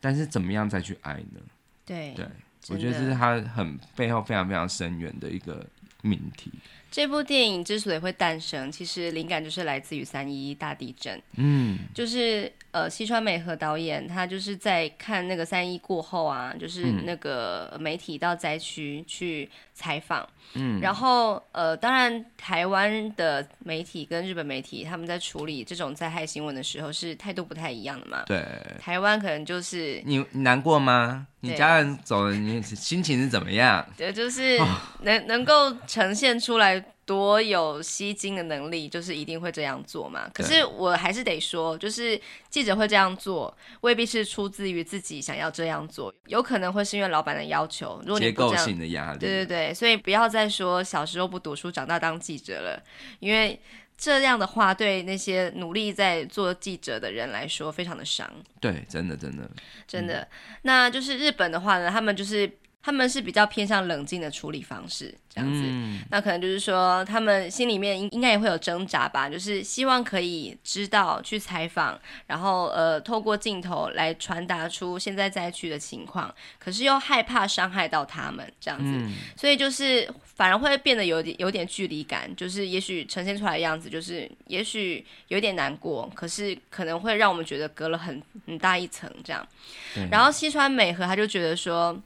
但是怎么样再去爱呢？对对，我觉得这是他很背后非常非常深远的一个命题。这部电影之所以会诞生，其实灵感就是来自于三一大地震。嗯，就是呃，西川美和导演他就是在看那个三一过后啊，就是那个媒体到灾区去采访。嗯，然后呃，当然台湾的媒体跟日本媒体他们在处理这种灾害新闻的时候是态度不太一样的嘛。对，台湾可能就是你你难过吗？你家人走了，你心情是怎么样？对，就是能能够呈现出来。多有吸睛的能力，就是一定会这样做嘛。可是我还是得说，就是记者会这样做，未必是出自于自己想要这样做，有可能会是因为老板的要求。结构性的压力。对对对，所以不要再说小时候不读书，长大当记者了，因为这样的话对那些努力在做记者的人来说非常的伤。对，真的真的真的。那就是日本的话呢，他们就是。他们是比较偏向冷静的处理方式，这样子，嗯，那可能就是说，他们心里面应应该也会有挣扎吧，就是希望可以知道去采访，然后呃，透过镜头来传达出现在灾区的情况，可是又害怕伤害到他们，这样子，嗯，所以就是反而会变得有点有点距离感，就是也许呈现出来的样子就是也许有点难过，可是可能会让我们觉得隔了很很大一层这样，然后西川美和他就觉得说。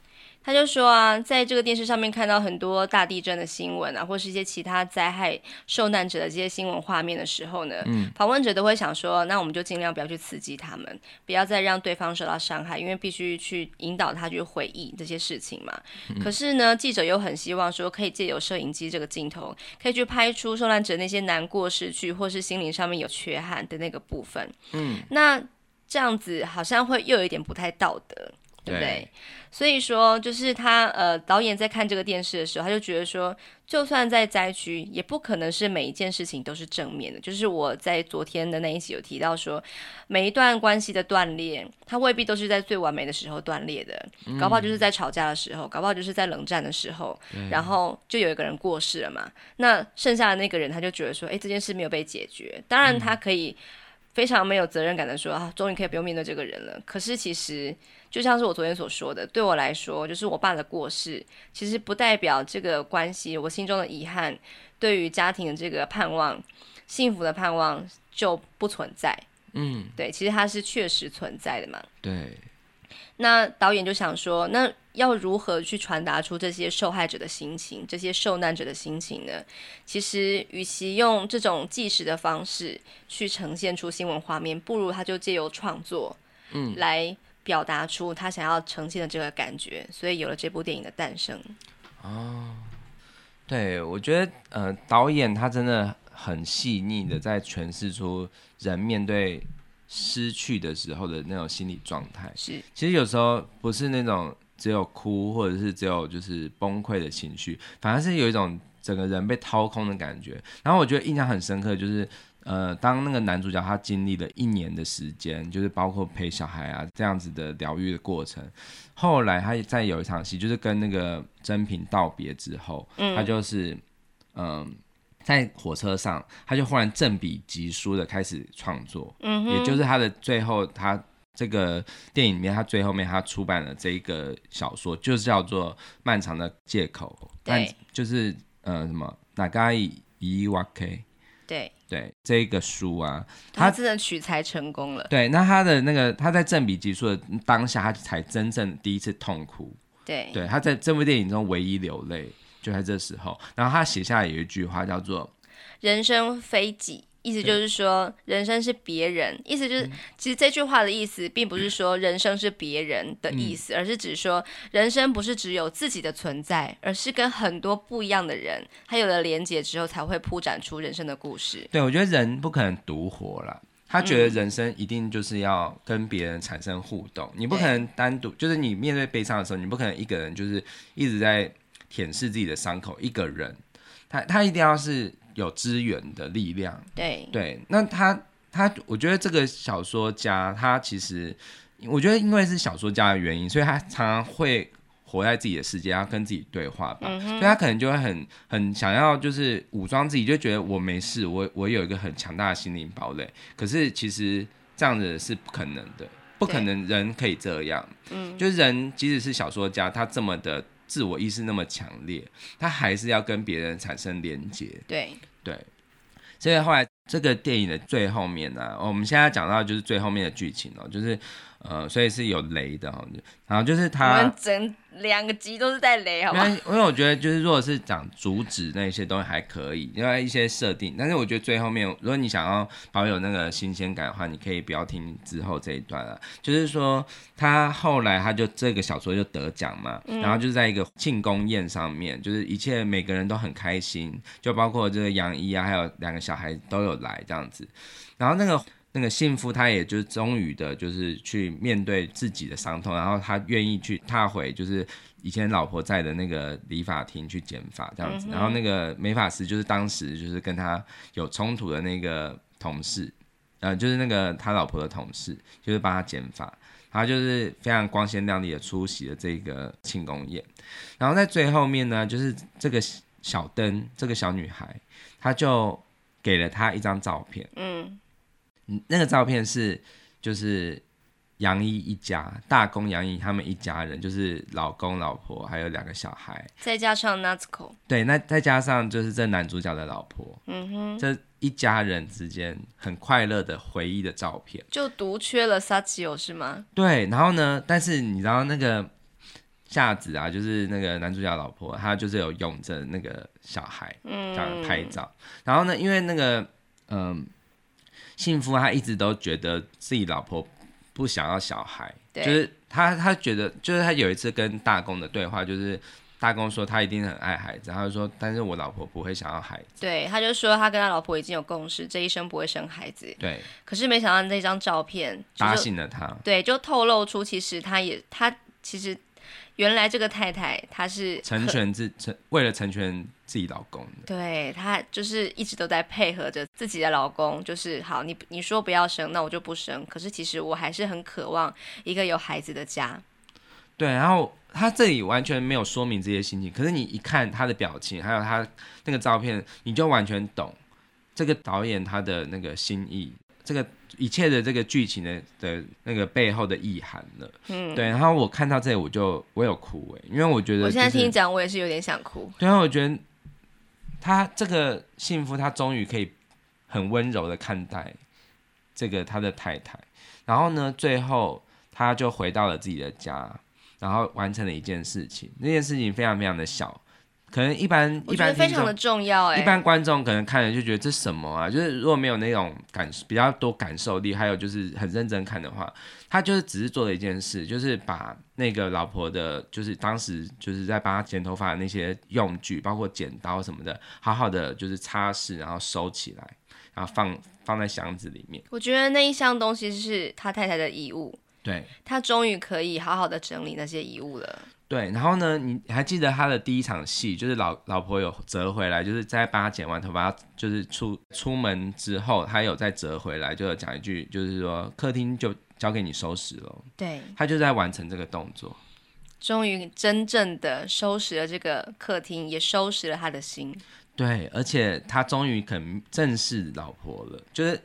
他就说啊，在这个电视上面看到很多大地震的新闻啊，或是一些其他灾害受难者的这些新闻画面的时候呢，嗯，访问者都会想说，那我们就尽量不要去刺激他们，不要再让对方受到伤害，因为必须去引导他去回忆这些事情嘛。嗯。可是呢，记者又很希望说，可以借由摄影机这个镜头，可以去拍出受难者那些难过、失去或是心灵上面有缺憾的那个部分。嗯，那这样子好像会又有一点不太道德。对不对？所以说，就是他呃，导演在看这个电视的时候，他就觉得说，就算在灾区，也不可能是每一件事情都是正面的。就是我在昨天的那一集有提到说，每一段关系的断裂，它未必都是在最完美的时候断裂的，搞不好就是在吵架的时候，搞不好就是在冷战的时候，然后就有一个人过世了嘛。那剩下的那个人，他就觉得说，哎，这件事没有被解决。当然，他可以。非常没有责任感的说啊，终于可以不用面对这个人了。可是其实就像是我昨天所说的，对我来说，就是我爸的过世，其实不代表这个关系，我心中的遗憾，对于家庭的这个盼望，幸福的盼望就不存在。嗯，对，其实它是确实存在的嘛。对。那导演就想说，那要如何去传达出这些受害者的心情，这些受难者的心情呢？其实，与其用这种纪实的方式去呈现出新闻画面，不如他就借由创作，嗯，来表达出他想要呈现的这个感觉。所以有了这部电影的诞生。哦，对，我觉得，呃，导演他真的很细腻的在诠释出人面对。失去的时候的那种心理状态，是其实有时候不是那种只有哭或者是只有就是崩溃的情绪，反而是有一种整个人被掏空的感觉。然后我觉得印象很深刻，就是呃，当那个男主角他经历了一年的时间，就是包括陪小孩啊这样子的疗愈的过程，后来他在有一场戏，就是跟那个真平道别之后，嗯，他就是嗯。呃在火车上，他就忽然正笔疾书的开始创作，嗯，也就是他的最后，他这个电影里面，他最后面他出版了这一个小说，就是叫做《漫长的借口》，但，就是呃什么哪嘎伊伊瓦 K，对。对，这一个书啊，他真的取材成功了，对，那他的那个他在正笔疾书的当下，他才真正第一次痛哭，对，对，他在这部电影中唯一流泪。就在这时候，然后他写下来有一句话叫做“人生非己”，意思就是说人生是别人。意思就是，其实这句话的意思并不是说人生是别人的意思，而是指说人生不是只有自己的存在，而是跟很多不一样的人，他有了连接之后，才会铺展出人生的故事。对，我觉得人不可能独活了，他觉得人生一定就是要跟别人产生互动，你不可能单独，就是你面对悲伤的时候，你不可能一个人就是一直在。舔舐自己的伤口，一个人，他他一定要是有支援的力量。对对，那他他，我觉得这个小说家，他其实，我觉得因为是小说家的原因，所以他常常会活在自己的世界，要跟自己对话吧。嗯、所以他可能就会很很想要，就是武装自己，就觉得我没事，我我有一个很强大的心灵堡垒。可是其实这样子是不可能的，不可能人可以这样。嗯，就是人即使是小说家，他这么的。自我意识那么强烈，他还是要跟别人产生连接。对对，所以后来这个电影的最后面呢、啊，我们现在讲到就是最后面的剧情哦，就是呃，所以是有雷的哈，然后就是他整。两个集都是在雷，好吗？因为我觉得就是，如果是讲主旨那些东西还可以，因为一些设定。但是我觉得最后面，如果你想要保有那个新鲜感的话，你可以不要听之后这一段了。就是说，他后来他就这个小说就得奖嘛，然后就是在一个庆功宴上面，就是一切每个人都很开心，就包括这个杨一啊，还有两个小孩都有来这样子。然后那个。那个幸福，他也就是终于的，就是去面对自己的伤痛，然后他愿意去踏回，就是以前老婆在的那个理发厅去剪发这样子。然后那个美发师就是当时就是跟他有冲突的那个同事，呃，就是那个他老婆的同事，就是帮他剪发，他就是非常光鲜亮丽的出席了这个庆功宴。然后在最后面呢，就是这个小灯，这个小女孩，她就给了他一张照片，嗯。那个照片是，就是杨一一家，大公杨一他们一家人，就是老公、老婆还有两个小孩，再加上 Natsuko，对，那再加上就是这男主角的老婆，嗯哼，这一家人之间很快乐的回忆的照片，就独缺了 Sachio 是吗？对，然后呢，但是你知道那个夏子啊，就是那个男主角老婆，她就是有拥着那个小孩，嗯，这样拍照，然后呢，因为那个，嗯。幸福，他一直都觉得自己老婆不想要小孩，就是他他觉得，就是他有一次跟大公的对话，就是大公说他一定很爱孩子，他就说，但是我老婆不会想要孩子。对，他就说他跟他老婆已经有共识，这一生不会生孩子。对，可是没想到那张照片打醒了他，对，就透露出其实他也他其实。原来这个太太她是成全自成为了成全自己老公，对，她就是一直都在配合着自己的老公，就是好，你你说不要生，那我就不生。可是其实我还是很渴望一个有孩子的家。对，然后他这里完全没有说明这些心情，可是你一看他的表情，还有他那个照片，你就完全懂这个导演他的那个心意。这个一切的这个剧情的的那个背后的意涵了。嗯，对。然后我看到这里，我就我有哭哎，因为我觉得、就是、我现在听你讲，我也是有点想哭。对啊，我觉得他这个幸福，他终于可以很温柔的看待这个他的太太。然后呢，最后他就回到了自己的家，然后完成了一件事情。那件事情非常非常的小。可能一般一般非常的重要哎，一般观众可能看了就觉得这什么啊？就是如果没有那种感比较多感受力，还有就是很认真看的话，他就是只是做了一件事，就是把那个老婆的，就是当时就是在帮他剪头发的那些用具，包括剪刀什么的，好好的就是擦拭，然后收起来，然后放放在箱子里面。我觉得那一箱东西是他太太的遗物，对，他终于可以好好的整理那些遗物了。对，然后呢，你还记得他的第一场戏，就是老老婆有折回来，就是在帮他剪完头发，就是出出门之后，他有再折回来，就有讲一句，就是说客厅就交给你收拾了。对，他就在完成这个动作，终于真正的收拾了这个客厅，也收拾了他的心。对，而且他终于肯正视老婆了，就是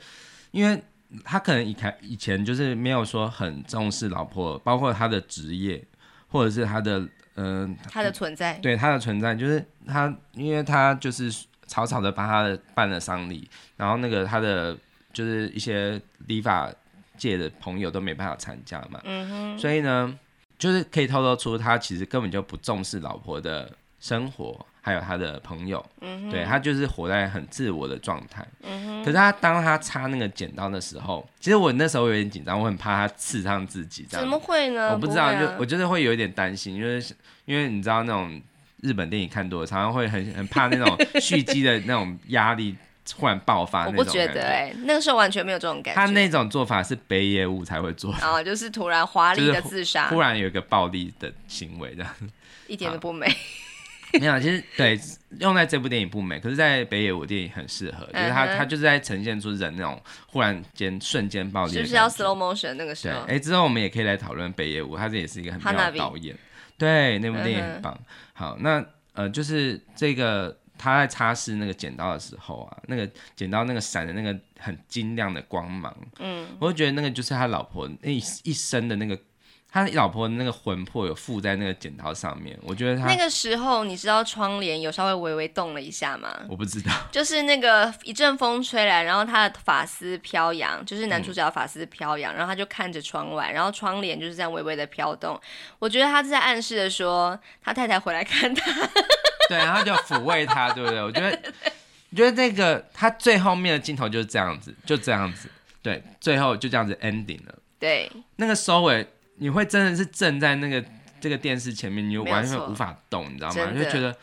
因为他可能以前以前就是没有说很重视老婆，包括他的职业。或者是他的，嗯、呃，他的存在，对他的存在，就是他，因为他就是草草的帮他办了丧礼，然后那个他的就是一些理发界的朋友都没办法参加嘛，嗯哼，所以呢，就是可以透露出他其实根本就不重视老婆的生活。还有他的朋友，嗯、对他就是活在很自我的状态。嗯、可是他当他插那个剪刀的时候，其实我那时候有点紧张，我很怕他刺伤自己。这样怎么会呢？我不知道，啊、就我就是会有一点担心，因为因为你知道那种日本电影看多了，常常会很很怕那种 <laughs> 蓄积的那种压力突然爆发那种。我不觉得哎、欸，那个时候完全没有这种感觉。他那种做法是北野武才会做，啊，就是突然华丽的自杀，突然有一个暴力的行为这样，一点都不美。<laughs> 没有，其实 <laughs> 对用在这部电影不美，可是，在北野武电影很适合，就是他他就是在呈现出人那种忽然间瞬间暴力，就是要 slow motion 那个时候。对，哎，之后我们也可以来讨论北野武，他这也是一个很妙的导演。对，那部电影很棒。好，那呃，就是这个他在擦拭那个剪刀的时候啊，那个剪刀那个闪的那个很晶亮的光芒，嗯，我就觉得那个就是他老婆那一一生的那个。他老婆的那个魂魄有附在那个剪刀上面，我觉得他那个时候，你知道窗帘有稍微微微动了一下吗？我不知道，<laughs> 就是那个一阵风吹来，然后他的发丝飘扬，就是男主角的发丝飘扬，嗯、然后他就看着窗外，然后窗帘就是这样微微的飘动。我觉得他是在暗示的说，他太太回来看他，<laughs> 对，然后就抚慰他，对不对？我觉得，我觉得那个他最后面的镜头就是这样子，就这样子，对，最后就这样子 ending 了，对，那个收尾。你会真的是站在那个这个电视前面，你完全无法动，你知道吗？就觉得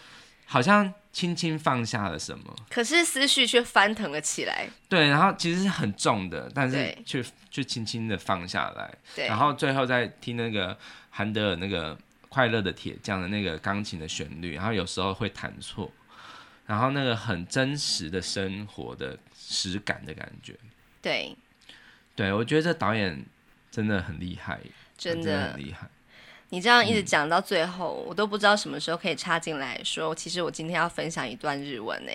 好像轻轻放下了什么，可是思绪却翻腾了起来。对，然后其实是很重的，但是却却轻轻的放下来。对，然后最后再听那个韩德尔那个快乐的铁匠的那个钢琴的旋律，然后有时候会弹错，然后那个很真实的生活的实感的感觉。对，对我觉得这导演真的很厉害。真的很厉害，你这样一直讲到最后，嗯、我都不知道什么时候可以插进来说，其实我今天要分享一段日文呢。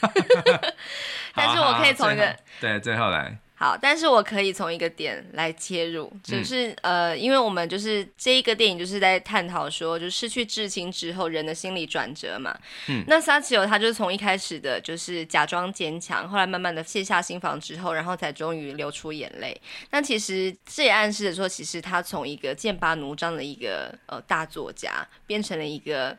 <laughs> 但是我可以从一个对最后来。好，但是我可以从一个点来切入，就是、嗯、呃，因为我们就是这一个电影就是在探讨说，就失去至亲之后人的心理转折嘛。嗯，那撒奇欧他就是从一开始的就是假装坚强，后来慢慢的卸下心防之后，然后才终于流出眼泪。那其实这也暗示着说，其实他从一个剑拔弩张的一个呃大作家，变成了一个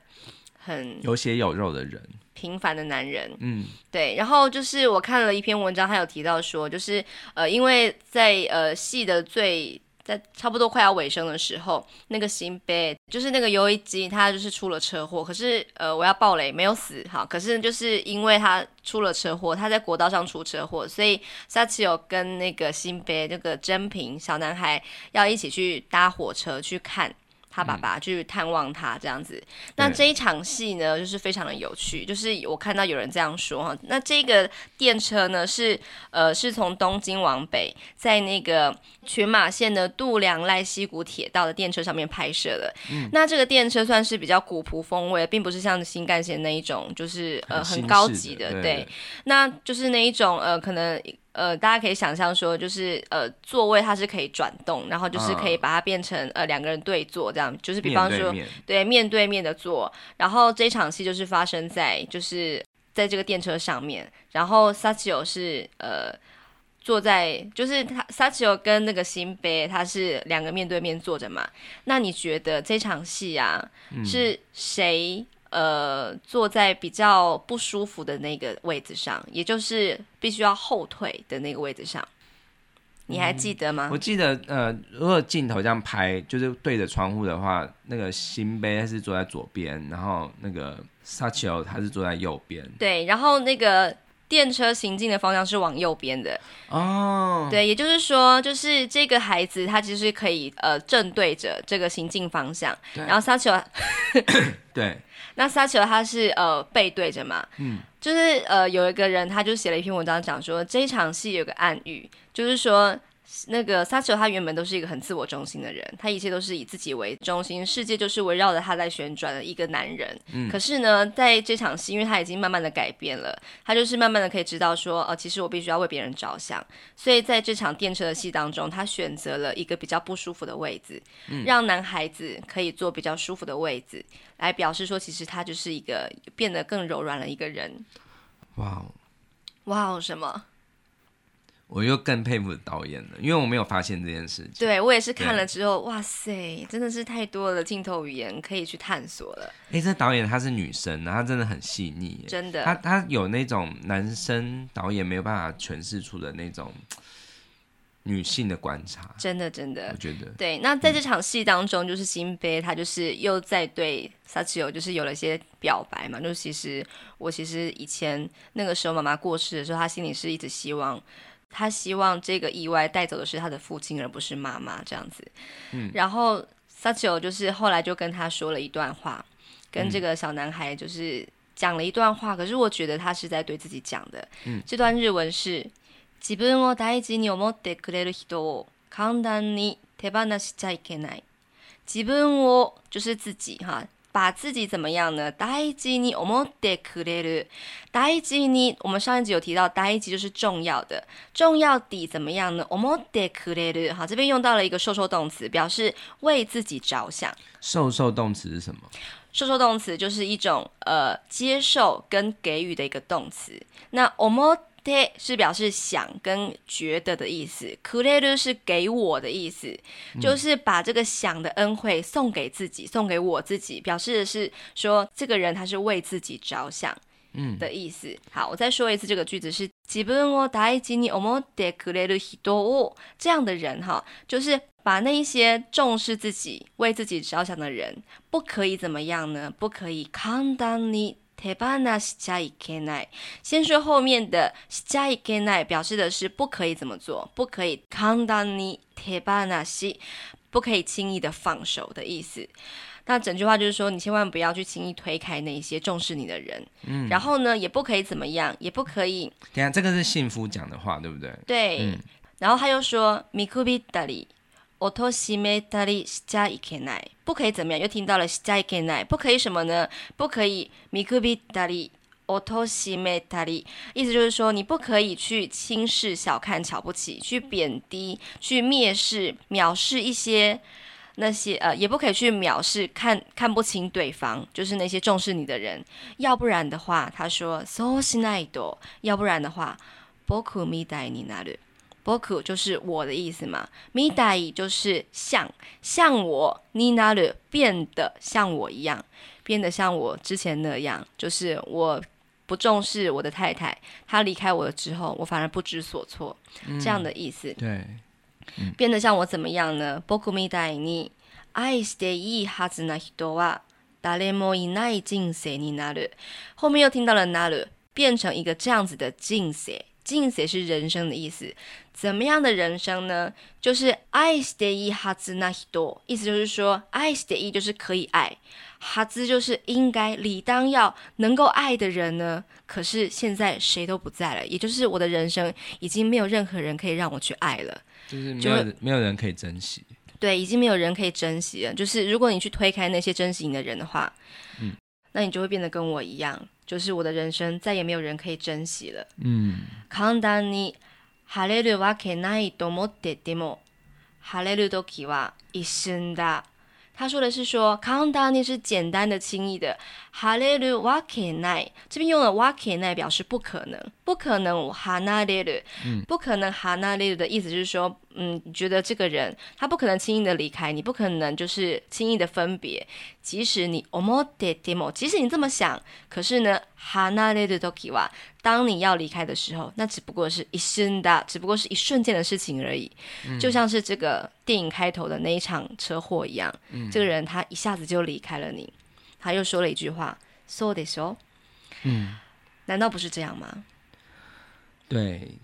很有血有肉的人。平凡的男人，嗯，对，然后就是我看了一篇文章，他有提到说，就是呃，因为在呃戏的最在差不多快要尾声的时候，那个新贝就是那个游一机，他就是出了车祸，可是呃我要爆雷，没有死哈，可是就是因为他出了车祸，他在国道上出车祸，所以萨奇有跟那个新贝那个真平小男孩要一起去搭火车去看。他爸爸去探望他这样子，嗯、那这一场戏呢，就是非常的有趣。就是我看到有人这样说哈，那这个电车呢是呃是从东京往北，在那个群马县的度良濑溪谷铁道的电车上面拍摄的。嗯、那这个电车算是比较古朴风味，并不是像新干线那一种，就是呃很高级的。对，对，那就是那一种呃可能呃，大家可以想象说，就是呃，座位它是可以转动，然后就是可以把它变成、嗯、呃两个人对坐这样，就是比方说面对，对面对面的坐。然后这场戏就是发生在就是在这个电车上面，然后萨奇欧是呃。坐在就是他萨奇欧跟那个新杯，他是两个面对面坐着嘛。那你觉得这场戏啊，嗯、是谁呃坐在比较不舒服的那个位置上，也就是必须要后退的那个位置上？你还记得吗？嗯、我记得呃，如果镜头这样拍，就是对着窗户的话，那个新杯是坐在左边，然后那个沙奇欧他是坐在右边。对，然后那个。电车行进的方向是往右边的哦，对，也就是说，就是这个孩子他其实可以呃正对着这个行进方向，然后沙丘，对，那撒切尔他是呃背对着嘛，嗯，就是呃有一个人他就写了一篇文章讲说这一场戏有个暗喻，就是说。那个萨奇欧他原本都是一个很自我中心的人，他一切都是以自己为中心，世界就是围绕着他在旋转的一个男人。嗯，可是呢，在这场戏，因为他已经慢慢的改变了，他就是慢慢的可以知道说，哦，其实我必须要为别人着想。所以在这场电车的戏当中，他选择了一个比较不舒服的位置，嗯，让男孩子可以坐比较舒服的位置，来表示说，其实他就是一个变得更柔软了一个人。哇哦，哇哦，什么？我又更佩服导演了，因为我没有发现这件事情。对，我也是看了之后，哇塞，真的是太多的镜头语言可以去探索了。哎、欸，这导演她是女生，她真的很细腻，真的。她她有那种男生导演没有办法诠释出的那种女性的观察，真的真的。我觉得对。那在这场戏当中，就是新杯他就是又在对萨奇欧就是有了一些表白嘛，就是其实我其实以前那个时候妈妈过世的时候，他心里是一直希望。他希望这个意外带走的是他的父亲，而不是妈妈这样子。嗯，然后萨奇欧就是后来就跟他说了一段话，跟这个小男孩就是讲了一段话。嗯、可是我觉得他是在对自己讲的。嗯，这段日文是自分を大事に思ってくれる人を简単に手放しちゃいけない。自分を就是自己哈。 把自己怎么样呢？大事に思ってくれる，大事に，我们上一集有提到，大事就是重要的，重要的怎么样呢？思ってくれる，好，这边用到了一个受受动词，表示为自己着想。受受动词是什么？受受动词就是一种呃接受跟给予的一个动词。那思 て是表示想跟觉得的意思，くれる是给我的意思，嗯，就是把这个想的恩惠送给自己，送给我自己，表示的是说这个人他是为自己着想，嗯的意思，嗯。好，我再说一次这个句子是自分を大事に思ってくれる人を，这样的人哈，就是把那一些重视自己、为自己着想的人，不可以怎么样呢？不可以简単に。 手放しちゃいけない。先说后面的しちゃいけない，表示的是不可以怎么做，不可以简単に手放し，不可以轻易的放手的意思。那整句话就是说，你千万不要去轻易推开那些重视你的人。嗯。然后呢，也不可以怎么样，也不可以。等下，这个是幸福讲的话，对不对？对。嗯。然后他又说，见くびったり。 おとしめたりしちゃいけない，不可以怎么样？又听到了しちゃいけない，不可以什么呢？不可以见くびったり、おとしめたり，意思就是说，你不可以去轻视、小看、瞧不起、去贬低、去蔑视、藐视一些那些呃，也不可以去藐视、看看不清对方，就是那些重视你的人。要不然的话，他说そうしないと，要不然的话，仆みたいになる。 仆就是我的意思嘛，みたい就是像像我，になる变得像我一样，变得像我之前那样，就是我不重视我的太太，她离开我了之后，我反而不知所措，嗯、这样的意思。对、嗯，变得像我怎么样呢？仆みたいに爱していいはずな人は谁もいない人生になる。后面又听到了なる，变成一个这样子的人 生。人生是人生的意思，怎么样的人生呢？就是爱していいはずな人，意思就是说爱していい就是可以爱，はず就是应该理当要能够爱的人呢。可是现在谁都不在了，也就是我的人生已经没有任何人可以让我去爱了，就是没有没有人可以珍惜。对，已经没有人可以珍惜了。就是如果你去推开那些珍惜你的人的话，嗯， 那你就会变得跟我一样。就是我的人生再也没有人可以珍惜了。嗯，简単に 晴れるわけないと思ってても、晴れる时は一瞬だ。他说的是说，简単に是简单的、轻易的。晴れるわけない，这边用了わけない表示不可能，不可能离れる，不可能离れる的意思就是说， 嗯，你觉得这个人他不可能轻易的离开你，不可能就是轻易的分别。即使你思ってても，即使你这么想，可是呢，离れる时は，当你要离开的时候，那只不过是一瞬だ，只不过是一瞬间的事情而已。嗯、就像是这个电影开头的那一场车祸一样，嗯、这个人他一下子就离开了你。他又说了一句话：“そうでしょ？”嗯，难道不是这样吗？对，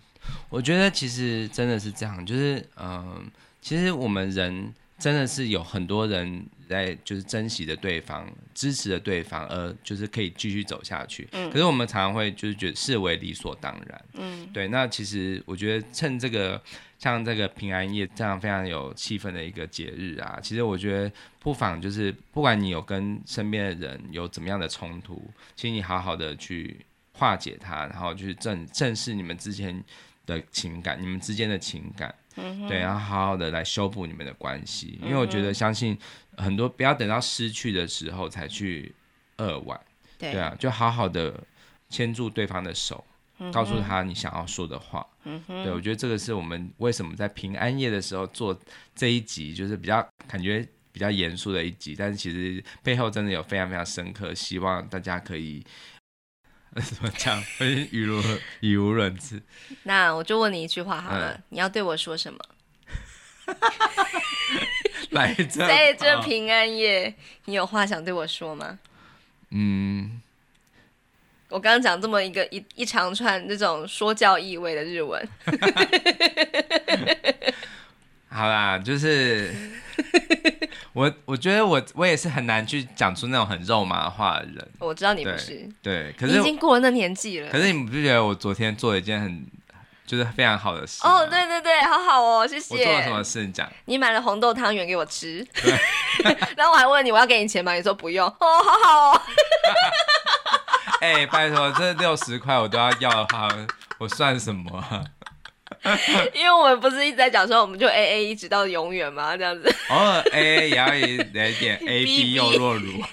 我觉得其实真的是这样，就是嗯、呃，其实我们人真的是有很多人在就是珍惜着对方，支持着对方，而就是可以继续走下去。嗯，可是我们常常会就是觉得视为理所当然。嗯，对。那其实我觉得趁这个。像这个平安夜这样非常有气氛的一个节日啊，其实我觉得不妨就是，不管你有跟身边的人有怎么样的冲突，请你好好的去化解它，然后就是正正视你们之间的情感，你们之间的情感，嗯、对，然后好好的来修补你们的关系，因为我觉得相信很多不要等到失去的时候才去扼腕，对，对啊，就好好的牵住对方的手。告诉他你想要说的话，嗯、对，我觉得这个是我们为什么在平安夜的时候做这一集，就是比较感觉比较严肃的一集，但是其实背后真的有非常非常深刻，希望大家可以 <laughs> 怎么讲，语无语无伦次。那我就问你一句话好了，嗯、你要对我说什么？<laughs> 来这在这平安夜，你有话想对我说吗？嗯。我刚刚讲这么一个一一长串这种说教意味的日文，<laughs> 好啦，就是 <laughs> 我我觉得我我也是很难去讲出那种很肉麻的话的人。我知道你不是，对，对，可是已经过了那年纪了。可是你不觉得我昨天做了一件很就是非常好的事？哦，对对对，好好哦，谢谢。我做了什么事？你讲。你买了红豆汤圆给我吃，<laughs> 然后我还问你我要给你钱吗？你说不用。哦，好好哦。<laughs> 哎、欸，拜托，这六十块我都要要的话，我算什么啊？<laughs> 因为我们不是一直在讲说，我们就 A A 一直到永远吗？这样子。偶尔 A A 也要点 <laughs> A B 又弱如。<laughs>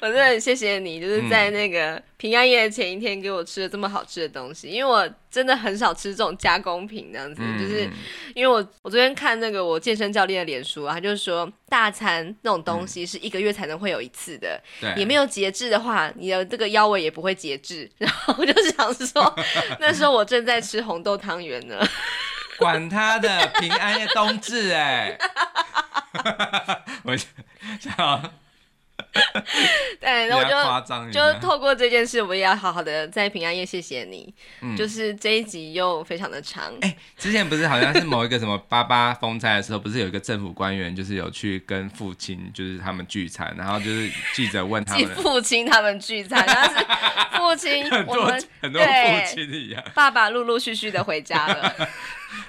我真的很谢谢你，就是在那个平安夜的前一天给我吃了这么好吃的东西，因为我真的很少吃这种加工品，这样子，嗯、就是因为我我昨天看那个我健身教练的脸书啊，他就是说大餐那种东西是一个月才能会有一次的，对、嗯，你没有节制的话，你的这个腰围也不会节制，<laughs> 然后我就想说，<laughs> 那时候我正在吃红豆汤圆呢，<laughs> 管他的平安夜冬至哎，我想。<laughs> 对，然后就就透过这件事，我也要好好的在平安夜谢谢你。嗯，就是这一集又非常的长。哎、欸，之前不是好像是某一个什么八八风灾的时候，不是有一个政府官员就是有去跟父亲就是他们聚餐，然后就是记者问他们 <laughs> 父亲他们聚餐，但是 <laughs> 父亲我们很多父亲一样，爸爸陆陆续续的回家了。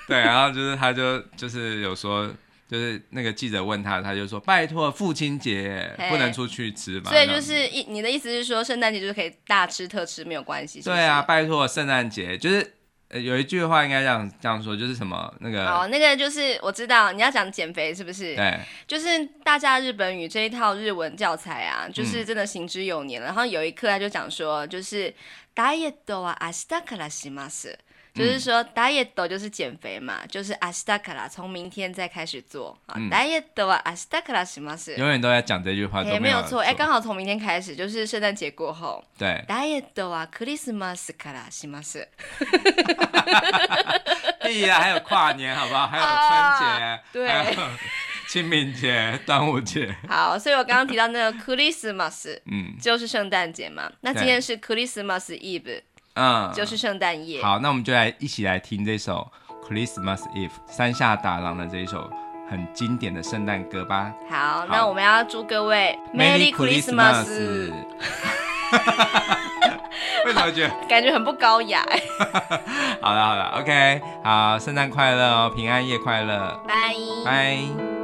对，然后就是他就就是有说。就是那个记者问他，他就说：“拜托，父亲节不能出去吃嘛。”所以就是一你的意思是说，圣诞节就是可以大吃特吃没有关系？对啊，拜托，圣诞节就是呃有一句话应该这样这样说，就是什么那个哦，那个就是我知道你要讲减肥是不是？对，就是大家日本语这一套日文教材啊，就是真的行之有年了。嗯、然后有一课他就讲说，就是ダイエットは明日からします。 就是说，diet 就是减肥嘛，就是明日から从明天再开始做啊。diet は明日からします。永远都在讲这句话，也没有错。哎，刚好从明天开始，就是圣诞节过后。对。diet はクリスマスからします。对呀，还有跨年，好不好？还有春节，对，清明节、端午节。好，所以我刚刚提到那个クリスマス，嗯，就是圣诞节嘛。那今天是クリスマスイブ。 嗯，就是圣诞夜。好，那我们就来一起来听这首《Christmas Eve》山下达郎的这一首很经典的圣诞歌吧。好，好，那我们要祝各位 Merry Christmas。<laughs> 为什么觉得感觉很不高雅？<laughs> 好了好了，OK，好，圣诞快乐哦，平安夜快乐，拜拜。